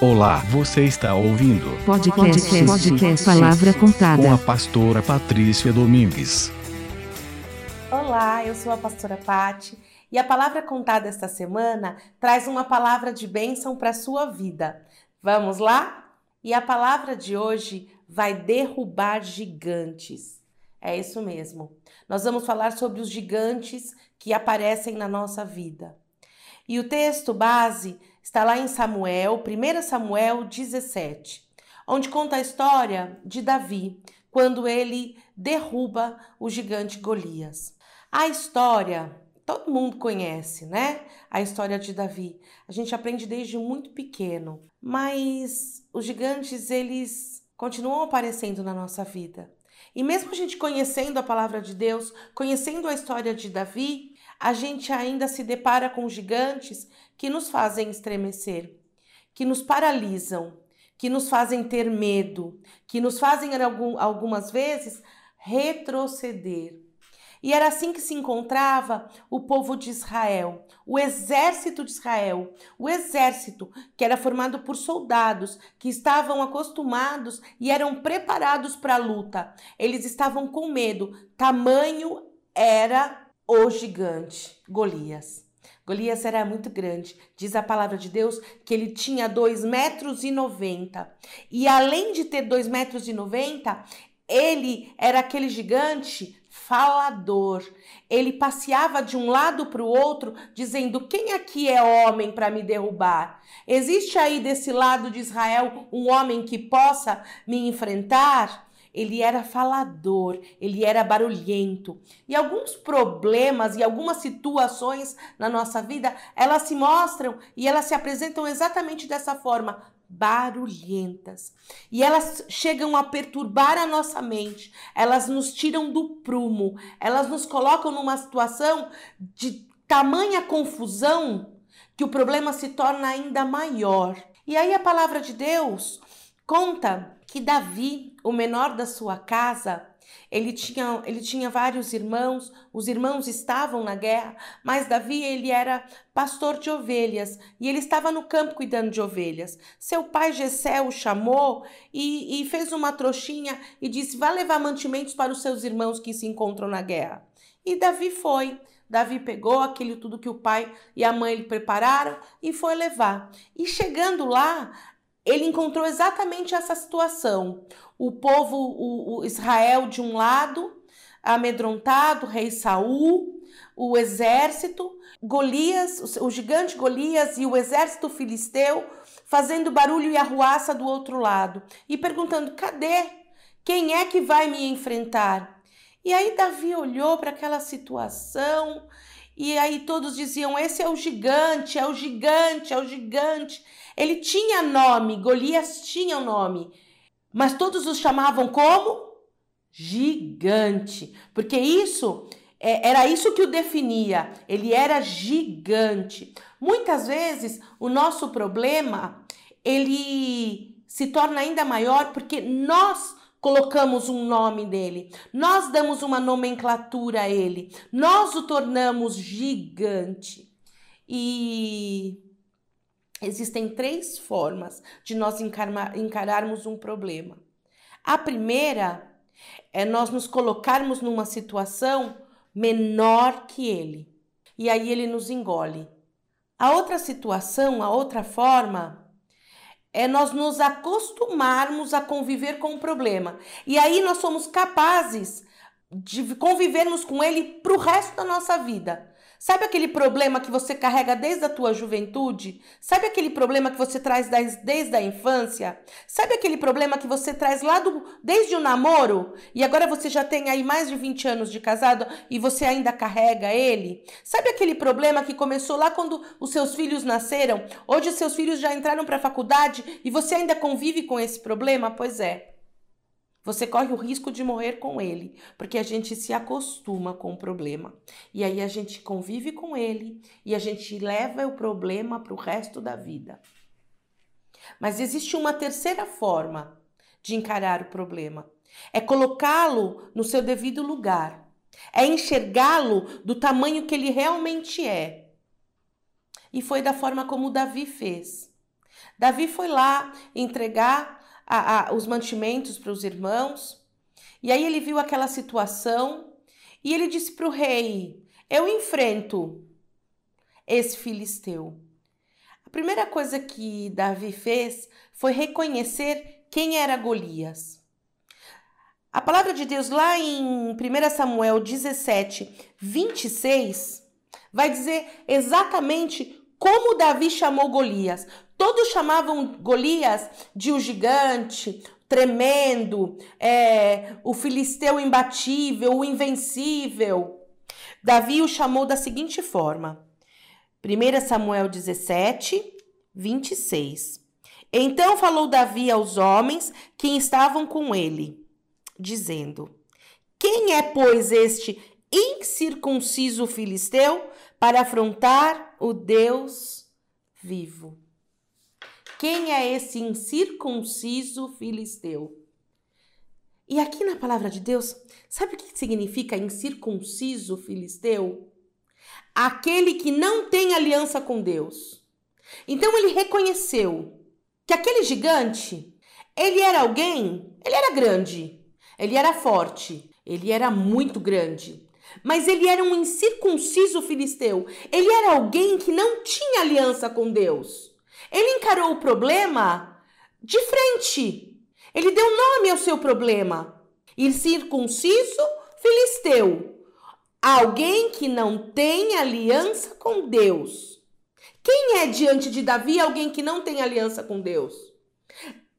Olá, você está ouvindo Podcast, podcast, podcast Palavra Contada. com a pastora Patrícia Domingues. Olá, eu sou a pastora Pati e a palavra contada esta semana traz uma palavra de bênção para a sua vida. Vamos lá? E a palavra de hoje vai derrubar gigantes. É isso mesmo. Nós vamos falar sobre os gigantes que aparecem na nossa vida. E o texto base está lá em Samuel, 1 Samuel 17, onde conta a história de Davi, quando ele derruba o gigante Golias. A história todo mundo conhece, né? A história de Davi. A gente aprende desde muito pequeno, mas os gigantes eles continuam aparecendo na nossa vida. E mesmo a gente conhecendo a palavra de Deus, conhecendo a história de Davi, a gente ainda se depara com gigantes que nos fazem estremecer, que nos paralisam, que nos fazem ter medo, que nos fazem algumas vezes retroceder. E era assim que se encontrava o povo de Israel, o exército de Israel, o exército que era formado por soldados que estavam acostumados e eram preparados para a luta. Eles estavam com medo, tamanho era o gigante Golias. Golias era muito grande. Diz a palavra de Deus que ele tinha 2 metros e 90. E além de ter 2 metros e 90, ele era aquele gigante falador. Ele passeava de um lado para o outro, dizendo: Quem aqui é homem para me derrubar? Existe aí desse lado de Israel um homem que possa me enfrentar? Ele era falador, ele era barulhento. E alguns problemas e algumas situações na nossa vida, elas se mostram e elas se apresentam exatamente dessa forma, barulhentas. E elas chegam a perturbar a nossa mente, elas nos tiram do prumo, elas nos colocam numa situação de tamanha confusão que o problema se torna ainda maior. E aí a palavra de Deus conta que Davi, o menor da sua casa, ele tinha, ele tinha vários irmãos, os irmãos estavam na guerra, mas Davi ele era pastor de ovelhas e ele estava no campo cuidando de ovelhas. Seu pai Gessé o chamou e, e fez uma trouxinha e disse: vá levar mantimentos para os seus irmãos que se encontram na guerra. E Davi foi. Davi pegou aquilo tudo que o pai e a mãe lhe prepararam e foi levar. E chegando lá, ele encontrou exatamente essa situação. O povo, o, o Israel de um lado, amedrontado, rei Saul, o exército, Golias, o gigante Golias e o exército filisteu fazendo barulho e arruaça do outro lado e perguntando: cadê? Quem é que vai me enfrentar? E aí Davi olhou para aquela situação e aí todos diziam: esse é o gigante, é o gigante, é o gigante. Ele tinha nome, Golias tinha um nome, mas todos os chamavam como gigante, porque isso é, era isso que o definia. Ele era gigante. Muitas vezes o nosso problema ele se torna ainda maior porque nós colocamos um nome nele, nós damos uma nomenclatura a ele, nós o tornamos gigante. E Existem três formas de nós encararmos um problema. A primeira é nós nos colocarmos numa situação menor que ele, e aí ele nos engole. A outra situação, a outra forma, é nós nos acostumarmos a conviver com o problema. E aí nós somos capazes de convivermos com ele para o resto da nossa vida. Sabe aquele problema que você carrega desde a tua juventude? Sabe aquele problema que você traz desde a infância? Sabe aquele problema que você traz lá do, desde o namoro? E agora você já tem aí mais de 20 anos de casado e você ainda carrega ele? Sabe aquele problema que começou lá quando os seus filhos nasceram? Hoje os seus filhos já entraram para a faculdade e você ainda convive com esse problema? Pois é. Você corre o risco de morrer com ele, porque a gente se acostuma com o problema. E aí a gente convive com ele e a gente leva o problema para o resto da vida. Mas existe uma terceira forma de encarar o problema: é colocá-lo no seu devido lugar, é enxergá-lo do tamanho que ele realmente é. E foi da forma como Davi fez. Davi foi lá entregar a, a, os mantimentos para os irmãos, e aí ele viu aquela situação e ele disse para o rei: Eu enfrento esse filisteu. A primeira coisa que Davi fez foi reconhecer quem era Golias. A palavra de Deus lá em 1 Samuel 17, 26, vai dizer exatamente como Davi chamou Golias. Todos chamavam Golias de o gigante, tremendo, é, o filisteu imbatível, o invencível. Davi o chamou da seguinte forma: 1 Samuel 17, 26. Então falou Davi aos homens que estavam com ele, dizendo: Quem é, pois, este incircunciso filisteu para afrontar o Deus vivo? Quem é esse incircunciso filisteu? E aqui na palavra de Deus, sabe o que significa incircunciso filisteu? Aquele que não tem aliança com Deus. Então ele reconheceu que aquele gigante, ele era alguém, ele era grande, ele era forte, ele era muito grande. Mas ele era um incircunciso filisteu. Ele era alguém que não tinha aliança com Deus. Ele encarou o problema de frente. Ele deu nome ao seu problema. Incircunciso filisteu. Alguém que não tem aliança com Deus. Quem é diante de Davi alguém que não tem aliança com Deus?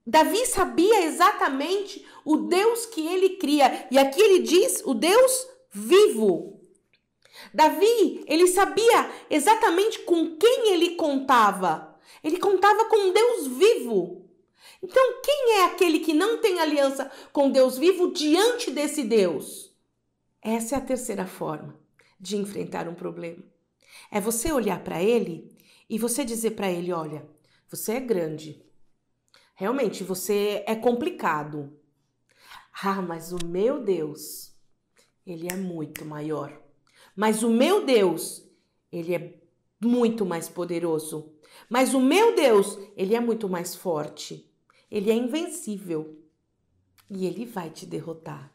Davi sabia exatamente o Deus que ele cria. E aqui ele diz o Deus vivo. Davi, ele sabia exatamente com quem ele contava. Ele contava com um Deus vivo. Então, quem é aquele que não tem aliança com Deus vivo diante desse Deus? Essa é a terceira forma de enfrentar um problema. É você olhar para ele e você dizer para ele: olha, você é grande. Realmente, você é complicado. Ah, mas o meu Deus, ele é muito maior. Mas o meu Deus, ele é muito mais poderoso. Mas o meu Deus, ele é muito mais forte. Ele é invencível. E ele vai te derrotar.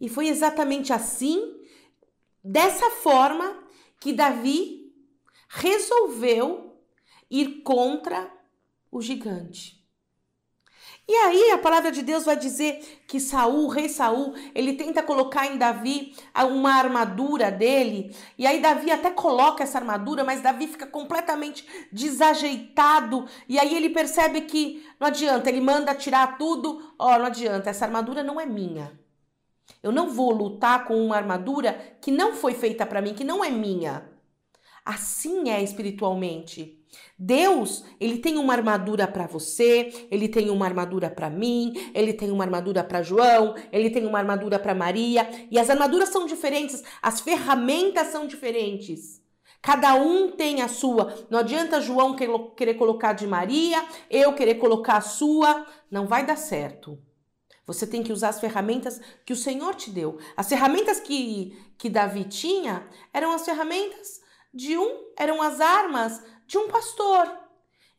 E foi exatamente assim, dessa forma, que Davi resolveu ir contra o gigante. E aí a palavra de Deus vai dizer que Saul, o rei Saul, ele tenta colocar em Davi uma armadura dele, e aí Davi até coloca essa armadura, mas Davi fica completamente desajeitado, e aí ele percebe que não adianta, ele manda tirar tudo, ó, oh, não adianta, essa armadura não é minha. Eu não vou lutar com uma armadura que não foi feita para mim, que não é minha. Assim é espiritualmente. Deus, ele tem uma armadura para você, ele tem uma armadura para mim, ele tem uma armadura para João, ele tem uma armadura para Maria, e as armaduras são diferentes, as ferramentas são diferentes. Cada um tem a sua. Não adianta João querer colocar de Maria, eu querer colocar a sua, não vai dar certo. Você tem que usar as ferramentas que o Senhor te deu. As ferramentas que, que Davi tinha eram as ferramentas de um, eram as armas de um pastor.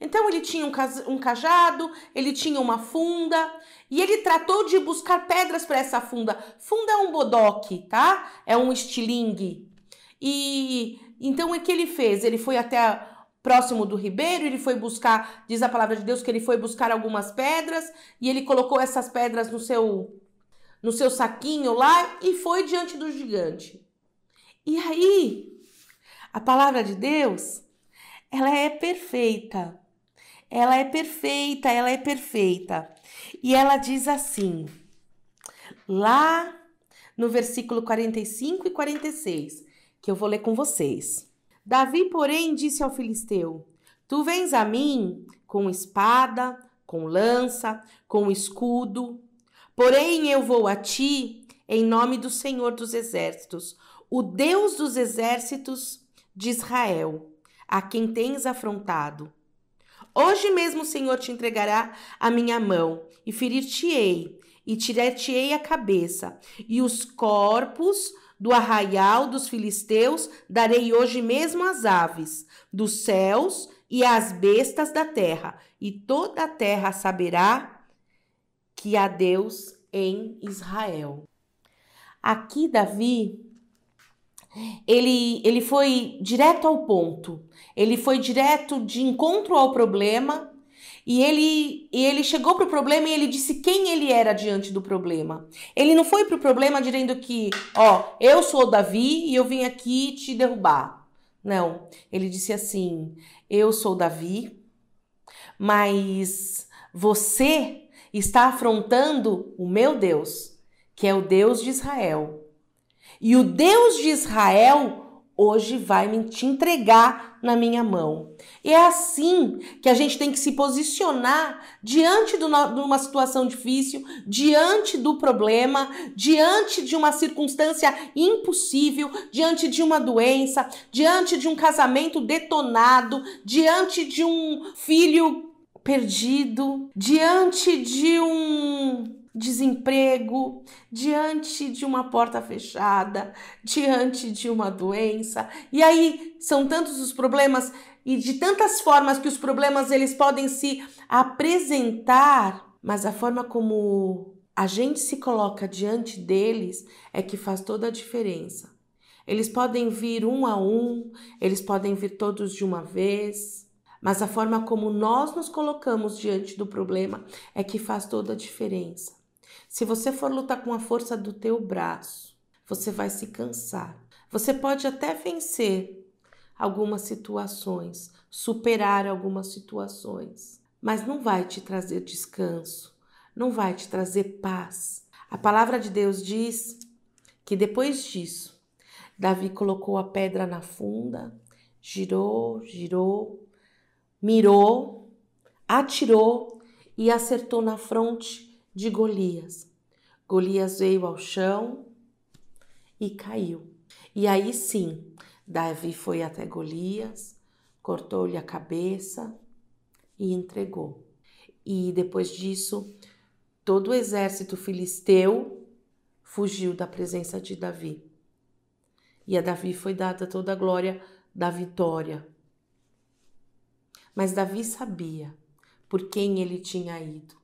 Então ele tinha um cajado, ele tinha uma funda e ele tratou de buscar pedras para essa funda. Funda é um bodoque, tá? É um estilingue. E então o que ele fez? Ele foi até próximo do ribeiro, ele foi buscar, diz a palavra de Deus que ele foi buscar algumas pedras e ele colocou essas pedras no seu no seu saquinho lá e foi diante do gigante. E aí, a palavra de Deus ela é perfeita. Ela é perfeita, ela é perfeita. E ela diz assim, lá no versículo 45 e 46, que eu vou ler com vocês. Davi, porém, disse ao filisteu: Tu vens a mim com espada, com lança, com escudo, porém eu vou a ti em nome do Senhor dos exércitos, o Deus dos exércitos de Israel a quem tens afrontado. Hoje mesmo o Senhor te entregará a minha mão, e ferir-te-ei, e tirar-te-ei a cabeça, e os corpos do arraial dos filisteus darei hoje mesmo às aves dos céus, e as bestas da terra, e toda a terra saberá que há Deus em Israel. Aqui, Davi, ele, ele foi direto ao ponto, ele foi direto de encontro ao problema e ele, e ele chegou para o problema e ele disse quem ele era diante do problema. Ele não foi para o problema dizendo que, ó, eu sou Davi e eu vim aqui te derrubar. Não. Ele disse assim: eu sou Davi, mas você está afrontando o meu Deus, que é o Deus de Israel. E o Deus de Israel hoje vai me te entregar na minha mão. E é assim que a gente tem que se posicionar diante de uma situação difícil, diante do problema, diante de uma circunstância impossível, diante de uma doença, diante de um casamento detonado, diante de um filho perdido, diante de um desemprego, diante de uma porta fechada, diante de uma doença. E aí são tantos os problemas e de tantas formas que os problemas eles podem se apresentar, mas a forma como a gente se coloca diante deles é que faz toda a diferença. Eles podem vir um a um, eles podem vir todos de uma vez, mas a forma como nós nos colocamos diante do problema é que faz toda a diferença. Se você for lutar com a força do teu braço, você vai se cansar. Você pode até vencer algumas situações, superar algumas situações, mas não vai te trazer descanso, não vai te trazer paz. A palavra de Deus diz que depois disso, Davi colocou a pedra na funda, girou, girou, mirou, atirou e acertou na fronte de Golias. Golias veio ao chão e caiu. E aí sim, Davi foi até Golias, cortou-lhe a cabeça e entregou. E depois disso, todo o exército filisteu fugiu da presença de Davi. E a Davi foi dada toda a glória da vitória. Mas Davi sabia por quem ele tinha ido.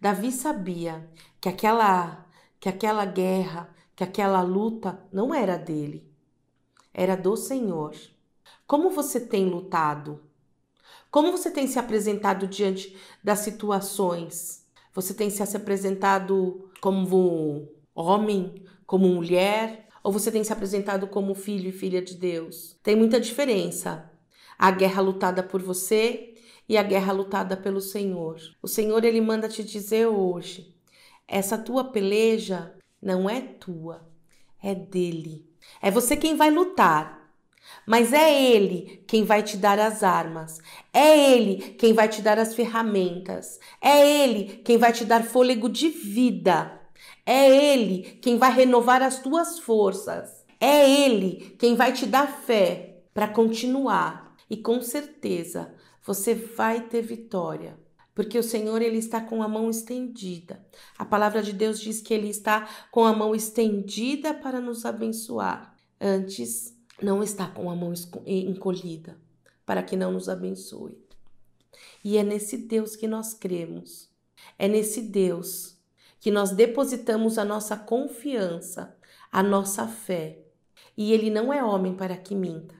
Davi sabia que aquela que aquela guerra, que aquela luta não era dele, era do Senhor. Como você tem lutado? Como você tem se apresentado diante das situações? Você tem se apresentado como homem, como mulher, ou você tem se apresentado como filho e filha de Deus? Tem muita diferença. A guerra lutada por você e a guerra lutada pelo Senhor. O Senhor ele manda te dizer hoje: essa tua peleja não é tua, é dele. É você quem vai lutar, mas é Ele quem vai te dar as armas, é Ele quem vai te dar as ferramentas, é Ele quem vai te dar fôlego de vida, é Ele quem vai renovar as tuas forças, é Ele quem vai te dar fé para continuar. E com certeza você vai ter vitória, porque o Senhor ele está com a mão estendida. A palavra de Deus diz que ele está com a mão estendida para nos abençoar. Antes, não está com a mão encolhida para que não nos abençoe. E é nesse Deus que nós cremos. É nesse Deus que nós depositamos a nossa confiança, a nossa fé. E ele não é homem para que minta,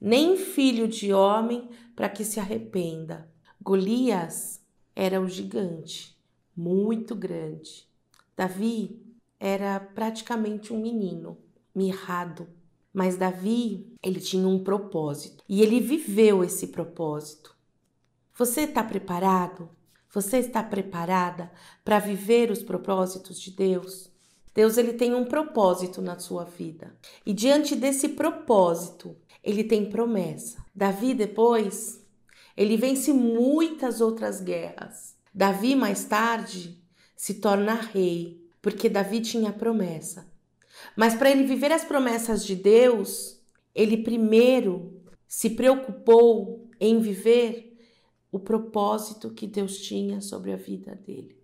nem filho de homem para que se arrependa. Golias era o gigante, muito grande. Davi era praticamente um menino, mirrado. Mas Davi, ele tinha um propósito e ele viveu esse propósito. Você está preparado? Você está preparada para viver os propósitos de Deus? Deus ele tem um propósito na sua vida. E diante desse propósito, ele tem promessa. Davi depois, ele vence muitas outras guerras. Davi mais tarde se torna rei, porque Davi tinha promessa. Mas para ele viver as promessas de Deus, ele primeiro se preocupou em viver o propósito que Deus tinha sobre a vida dele.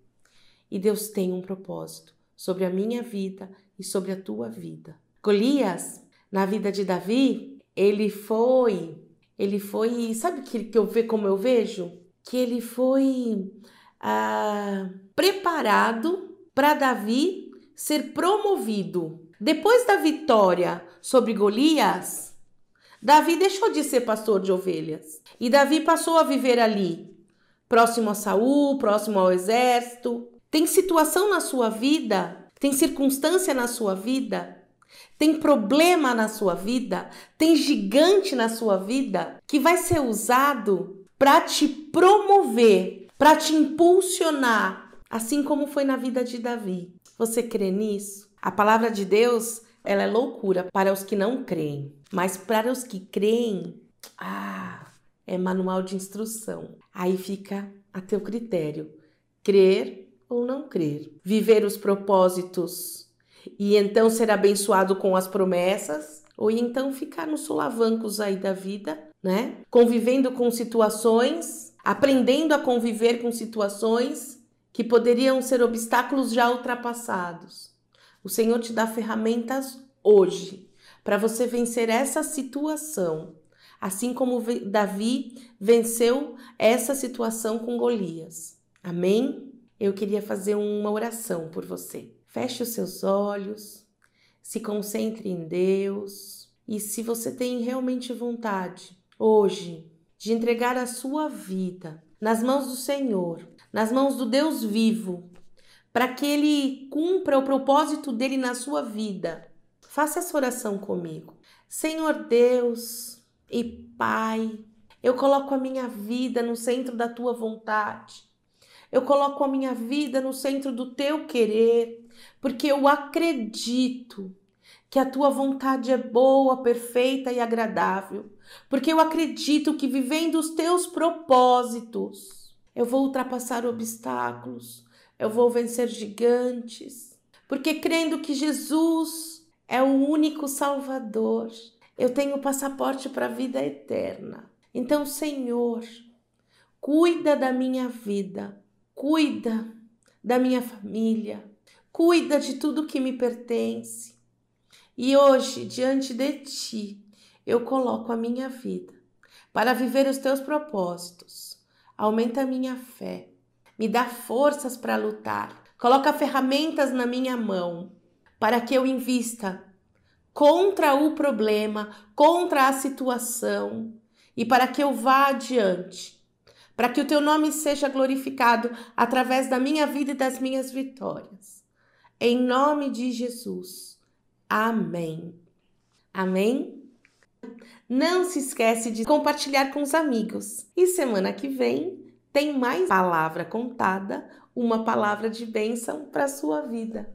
E Deus tem um propósito sobre a minha vida e sobre a tua vida. Golias, na vida de Davi, ele foi Ele foi, sabe que, que eu vejo como eu vejo? Que ele foi ah, preparado para Davi ser promovido. Depois da vitória sobre Golias, Davi deixou de ser pastor de ovelhas e Davi passou a viver ali, próximo a Saul, próximo ao exército. Tem situação na sua vida, tem circunstância na sua vida, tem problema na sua vida, tem gigante na sua vida que vai ser usado para te promover, para te impulsionar, assim como foi na vida de Davi. Você crê nisso? A palavra de Deus, ela é loucura para os que não creem, mas para os que creem, ah, é manual de instrução. Aí fica a teu critério: crer ou não crer. Viver os propósitos e então ser abençoado com as promessas, ou então ficar nos solavancos aí da vida, né? Convivendo com situações, aprendendo a conviver com situações que poderiam ser obstáculos já ultrapassados. O Senhor te dá ferramentas hoje para você vencer essa situação, assim como Davi venceu essa situação com Golias. Amém? Eu queria fazer uma oração por você. Feche os seus olhos, se concentre em Deus e se você tem realmente vontade hoje de entregar a sua vida nas mãos do Senhor, nas mãos do Deus vivo, para que ele cumpra o propósito dele na sua vida. Faça essa oração comigo. Senhor Deus e Pai, eu coloco a minha vida no centro da tua vontade. Eu coloco a minha vida no centro do teu querer porque eu acredito que a tua vontade é boa, perfeita e agradável, porque eu acredito que vivendo os teus propósitos, eu vou ultrapassar obstáculos, eu vou vencer gigantes, porque crendo que Jesus é o único Salvador, eu tenho passaporte para a vida eterna. Então, Senhor, cuida da minha vida, cuida da minha família, cuida de tudo que me pertence. E hoje, diante de ti, eu coloco a minha vida para viver os teus propósitos. Aumenta a minha fé, me dá forças para lutar, coloca ferramentas na minha mão para que eu invista contra o problema, contra a situação e para que eu vá adiante, para que o teu nome seja glorificado através da minha vida e das minhas vitórias. Em nome de Jesus. Amém. Amém? Não se esquece de compartilhar com os amigos. E semana que vem tem mais palavra contada, uma palavra de bênção para sua vida.